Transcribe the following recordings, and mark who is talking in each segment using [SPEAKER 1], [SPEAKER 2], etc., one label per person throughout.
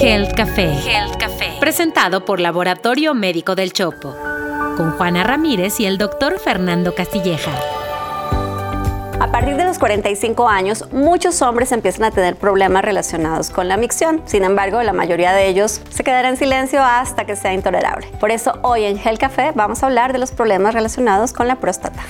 [SPEAKER 1] Health Café. Health Café. Presentado por Laboratorio Médico del Chopo. Con Juana Ramírez y el doctor Fernando Castilleja.
[SPEAKER 2] A partir de los 45 años, muchos hombres empiezan a tener problemas relacionados con la micción. Sin embargo, la mayoría de ellos se quedará en silencio hasta que sea intolerable. Por eso, hoy en Gel Café vamos a hablar de los problemas relacionados con la próstata.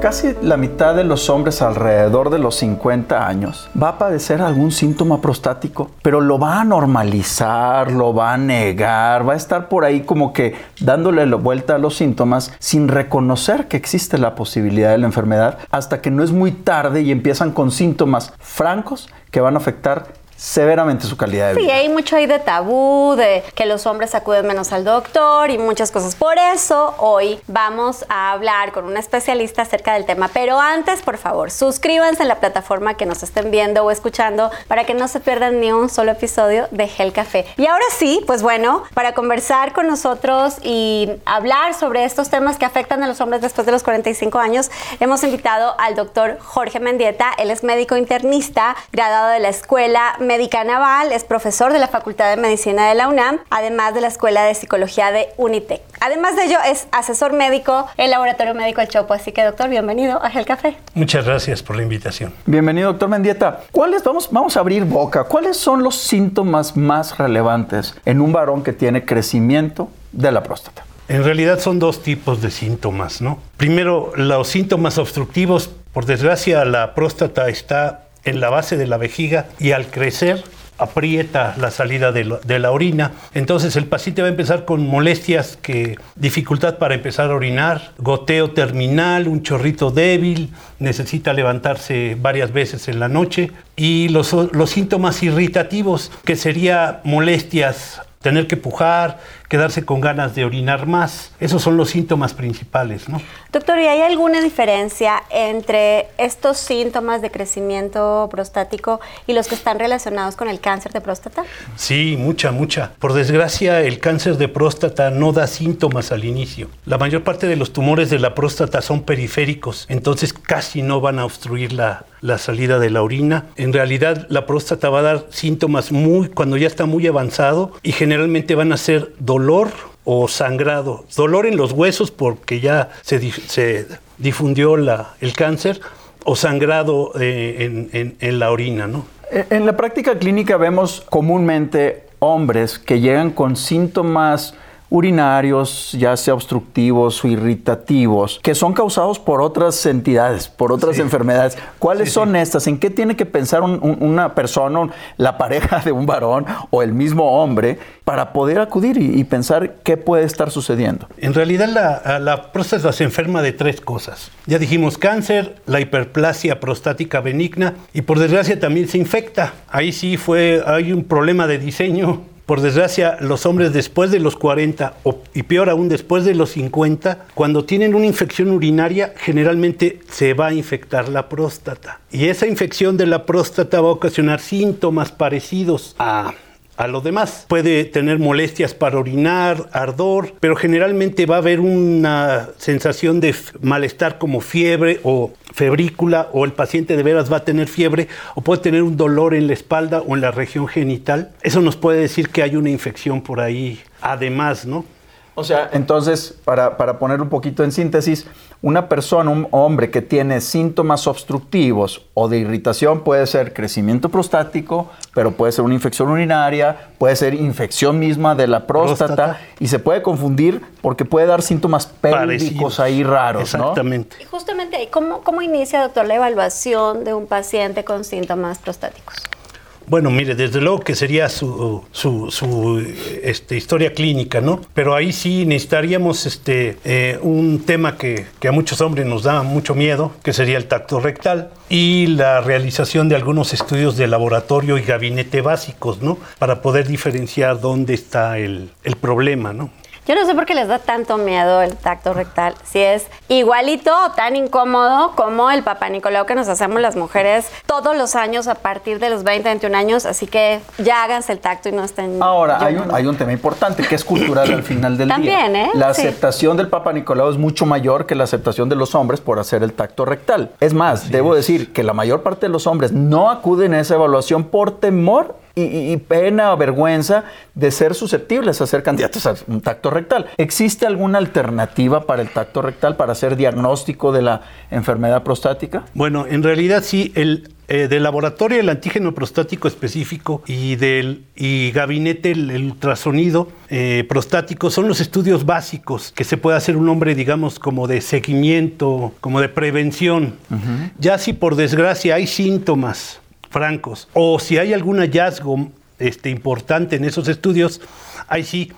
[SPEAKER 3] Casi la mitad de los hombres alrededor de los 50 años va a padecer algún síntoma prostático, pero lo va a normalizar, lo va a negar, va a estar por ahí como que dándole la vuelta a los síntomas sin reconocer que existe la posibilidad de la enfermedad hasta que no es muy tarde y empiezan con síntomas francos que van a afectar severamente su calidad de vida.
[SPEAKER 2] Sí, hay mucho ahí de tabú, de que los hombres acuden menos al doctor y muchas cosas. Por eso hoy vamos a hablar con un especialista acerca del tema. Pero antes, por favor, suscríbanse en la plataforma que nos estén viendo o escuchando para que no se pierdan ni un solo episodio de Gel Café. Y ahora sí, pues bueno, para conversar con nosotros y hablar sobre estos temas que afectan a los hombres después de los 45 años, hemos invitado al doctor Jorge Mendieta. Él es médico internista, graduado de la Escuela médica naval, es profesor de la Facultad de Medicina de la UNAM, además de la Escuela de Psicología de Unitec. Además de ello, es asesor médico en el Laboratorio Médico El Chopo. Así que, doctor, bienvenido a Gel Café.
[SPEAKER 4] Muchas gracias por la invitación.
[SPEAKER 3] Bienvenido, doctor Mendieta. ¿Cuáles, vamos, vamos a abrir boca, cuáles son los síntomas más relevantes en un varón que tiene crecimiento de la próstata?
[SPEAKER 4] En realidad son dos tipos de síntomas, ¿no? Primero, los síntomas obstructivos. Por desgracia, la próstata está en la base de la vejiga y al crecer aprieta la salida de, la orina. Entonces el paciente va a empezar con molestias, que dificultad para empezar a orinar, goteo terminal, un chorrito débil, necesita levantarse varias veces en la noche y los, los síntomas irritativos, que sería molestias tener que pujar, quedarse con ganas de orinar más. Esos son los síntomas principales, ¿no?
[SPEAKER 2] Doctor, ¿y hay alguna diferencia entre estos síntomas de crecimiento prostático y los que están relacionados con el cáncer de próstata?
[SPEAKER 4] Sí, mucha, mucha. Por desgracia, el cáncer de próstata no da síntomas al inicio. La mayor parte de los tumores de la próstata son periféricos, entonces casi no van a obstruir la, la salida de la orina. En realidad, la próstata va a dar síntomas muy cuando ya está muy avanzado y generalmente van a ser dolor o sangrado. Dolor en los huesos porque ya se, dif- se difundió la- el cáncer o sangrado eh, en, en- en la orina, ¿no?
[SPEAKER 3] En en la práctica clínica vemos comúnmente hombres que llegan con síntomas urinarios, ya sea obstructivos o irritativos, que son causados por otras entidades, por otras
[SPEAKER 4] Sí.
[SPEAKER 3] enfermedades. ¿Cuáles
[SPEAKER 4] Sí,
[SPEAKER 3] son
[SPEAKER 4] sí.
[SPEAKER 3] estas? ¿En qué tiene que pensar un- un- una persona, la pareja de un varón o el mismo hombre, para poder acudir y, y pensar qué puede estar sucediendo?
[SPEAKER 4] En realidad la, la próstata se enferma de tres cosas. Ya dijimos cáncer, la hiperplasia prostática benigna y por desgracia también se infecta. Ahí sí fue, hay un problema de diseño. Por desgracia, los hombres después de los 40 o- y peor aún después de los 50, cuando tienen una infección urinaria, generalmente se va a infectar la próstata. Y esa infección de la próstata va a ocasionar síntomas parecidos a a lo demás. Puede tener molestias para orinar, ardor, pero generalmente va a haber una sensación de malestar como fiebre o febrícula o el paciente de veras va a tener fiebre o puede tener un dolor en la espalda o en la región genital. Eso nos puede decir que hay una infección por ahí además, ¿no?
[SPEAKER 3] O sea, entonces, para, para poner un poquito en síntesis, una persona, un hombre que tiene síntomas obstructivos o de irritación puede ser crecimiento prostático, pero puede ser una infección urinaria, puede ser infección misma de la próstata,
[SPEAKER 4] Próstata.
[SPEAKER 3] y se puede confundir porque puede dar síntomas pélvicos ahí raros, ¿no?
[SPEAKER 4] Exactamente.
[SPEAKER 2] Y justamente, ¿cómo, ¿cómo inicia, doctor, la evaluación de un paciente con síntomas prostáticos?
[SPEAKER 4] Bueno, mire, desde luego que sería su, su- este, historia clínica, ¿no? Pero ahí sí necesitaríamos este, eh, un tema que, que a muchos hombres nos da mucho miedo, que sería el tacto rectal, y la realización de algunos estudios de laboratorio y gabinete básicos, ¿no? Para poder diferenciar dónde está el, el problema, ¿no?
[SPEAKER 2] Yo no sé por qué les da tanto miedo el tacto rectal. Si es igualito o tan incómodo como el papá Nicolau que nos hacemos las mujeres todos los años a partir de los 20, 21 años. Así que ya háganse el tacto y no estén.
[SPEAKER 3] Ahora, hay un, hay un tema importante que es cultural al final del
[SPEAKER 2] También,
[SPEAKER 3] día.
[SPEAKER 2] ¿eh?
[SPEAKER 3] La
[SPEAKER 2] Sí.
[SPEAKER 3] aceptación del Papa Nicolau es mucho mayor que la aceptación de los hombres por hacer el tacto rectal. Es más, debo decir que la mayor parte de los hombres no acuden a esa evaluación por temor y, pena o vergüenza de ser susceptibles a ser candidatos a un tacto rectal. ¿Existe alguna alternativa para el tacto rectal para hacer diagnóstico de la enfermedad prostática?
[SPEAKER 4] Bueno, en realidad sí, el eh, del laboratorio el antígeno prostático específico y del y gabinete el, el ultrasonido eh, prostático son los estudios básicos que se puede hacer un hombre, digamos, como de seguimiento, como de prevención. Ya si por desgracia hay síntomas francos o si hay algún hallazgo este, importante en esos estudios, ahí sí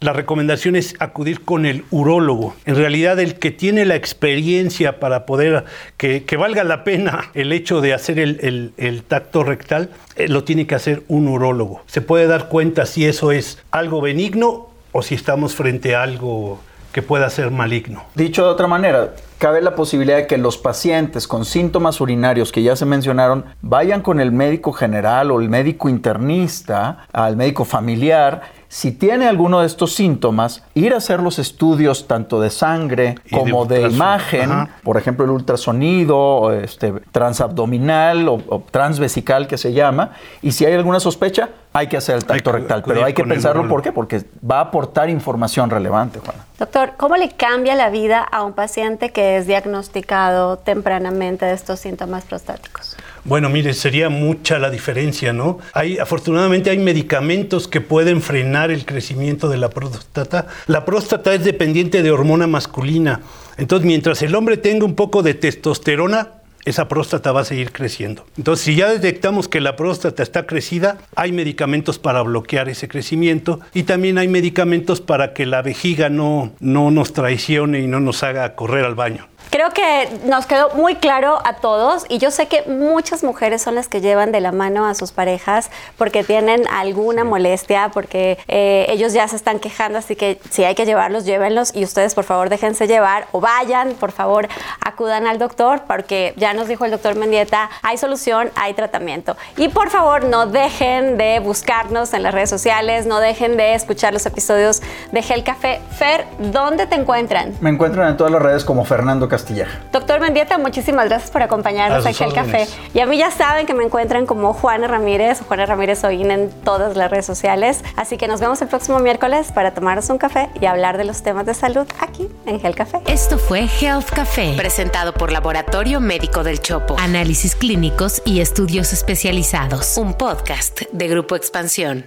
[SPEAKER 4] la recomendación es acudir con el urólogo. En realidad, el que tiene la experiencia para poder que, valga la pena el hecho de hacer el tacto rectal, eh, lo tiene que hacer un urólogo. Se puede dar cuenta si eso es algo benigno o si estamos frente a algo que pueda ser maligno.
[SPEAKER 3] Dicho de otra manera, cabe la posibilidad de que los pacientes con síntomas urinarios que ya se mencionaron vayan con el médico general o el médico internista, al médico familiar. Si tiene alguno de estos síntomas, ir a hacer los estudios tanto de sangre
[SPEAKER 4] de
[SPEAKER 3] como de, imagen,
[SPEAKER 4] Ajá.
[SPEAKER 3] por ejemplo el ultrasonido, este, transabdominal o, o transvesical que se llama, y si hay alguna sospecha, hay que hacer el tacto rectal. Pero hay que
[SPEAKER 4] el
[SPEAKER 3] pensarlo. ¿por qué? Porque va a aportar información relevante, Juana.
[SPEAKER 2] Doctor, ¿cómo le cambia la vida a un paciente que es diagnosticado tempranamente de estos síntomas prostáticos?
[SPEAKER 4] Bueno, mire, sería mucha la diferencia, ¿no? Hay, afortunadamente hay medicamentos que pueden frenar el crecimiento de la próstata. La próstata es dependiente de hormona masculina. Entonces, mientras el hombre tenga un poco de testosterona, esa próstata va a seguir creciendo. Entonces, si ya detectamos que la próstata está crecida, hay medicamentos para bloquear ese crecimiento y también hay medicamentos para que la vejiga no, no nos traicione y no nos haga correr al baño.
[SPEAKER 2] Creo que nos quedó muy claro a todos y yo sé que muchas mujeres son las que llevan de la mano a sus parejas porque tienen alguna molestia, porque eh, ellos ya se están quejando, así que si hay que llevarlos, llévenlos y ustedes por favor déjense llevar o vayan, por favor acudan al doctor porque ya nos dijo el doctor Mendieta, hay solución, hay tratamiento. Y por favor no dejen de buscarnos en las redes sociales, no dejen de escuchar los episodios de Gel Café. Fer, ¿dónde te encuentran?
[SPEAKER 3] Me encuentran en todas las redes como Fernando Castilleja.
[SPEAKER 2] Doctor Mendieta, muchísimas gracias por acompañarnos
[SPEAKER 4] A
[SPEAKER 2] aquí al café. Y a mí ya saben que me encuentran como Juana Ramírez, Juana Ramírez Oín en todas las redes sociales. Así que nos vemos el próximo miércoles para tomarnos un café y hablar de los temas de salud aquí en Gel Café.
[SPEAKER 1] Esto fue Health Café, presentado por Laboratorio Médico del Chopo. Análisis clínicos y estudios especializados. Un podcast de Grupo Expansión.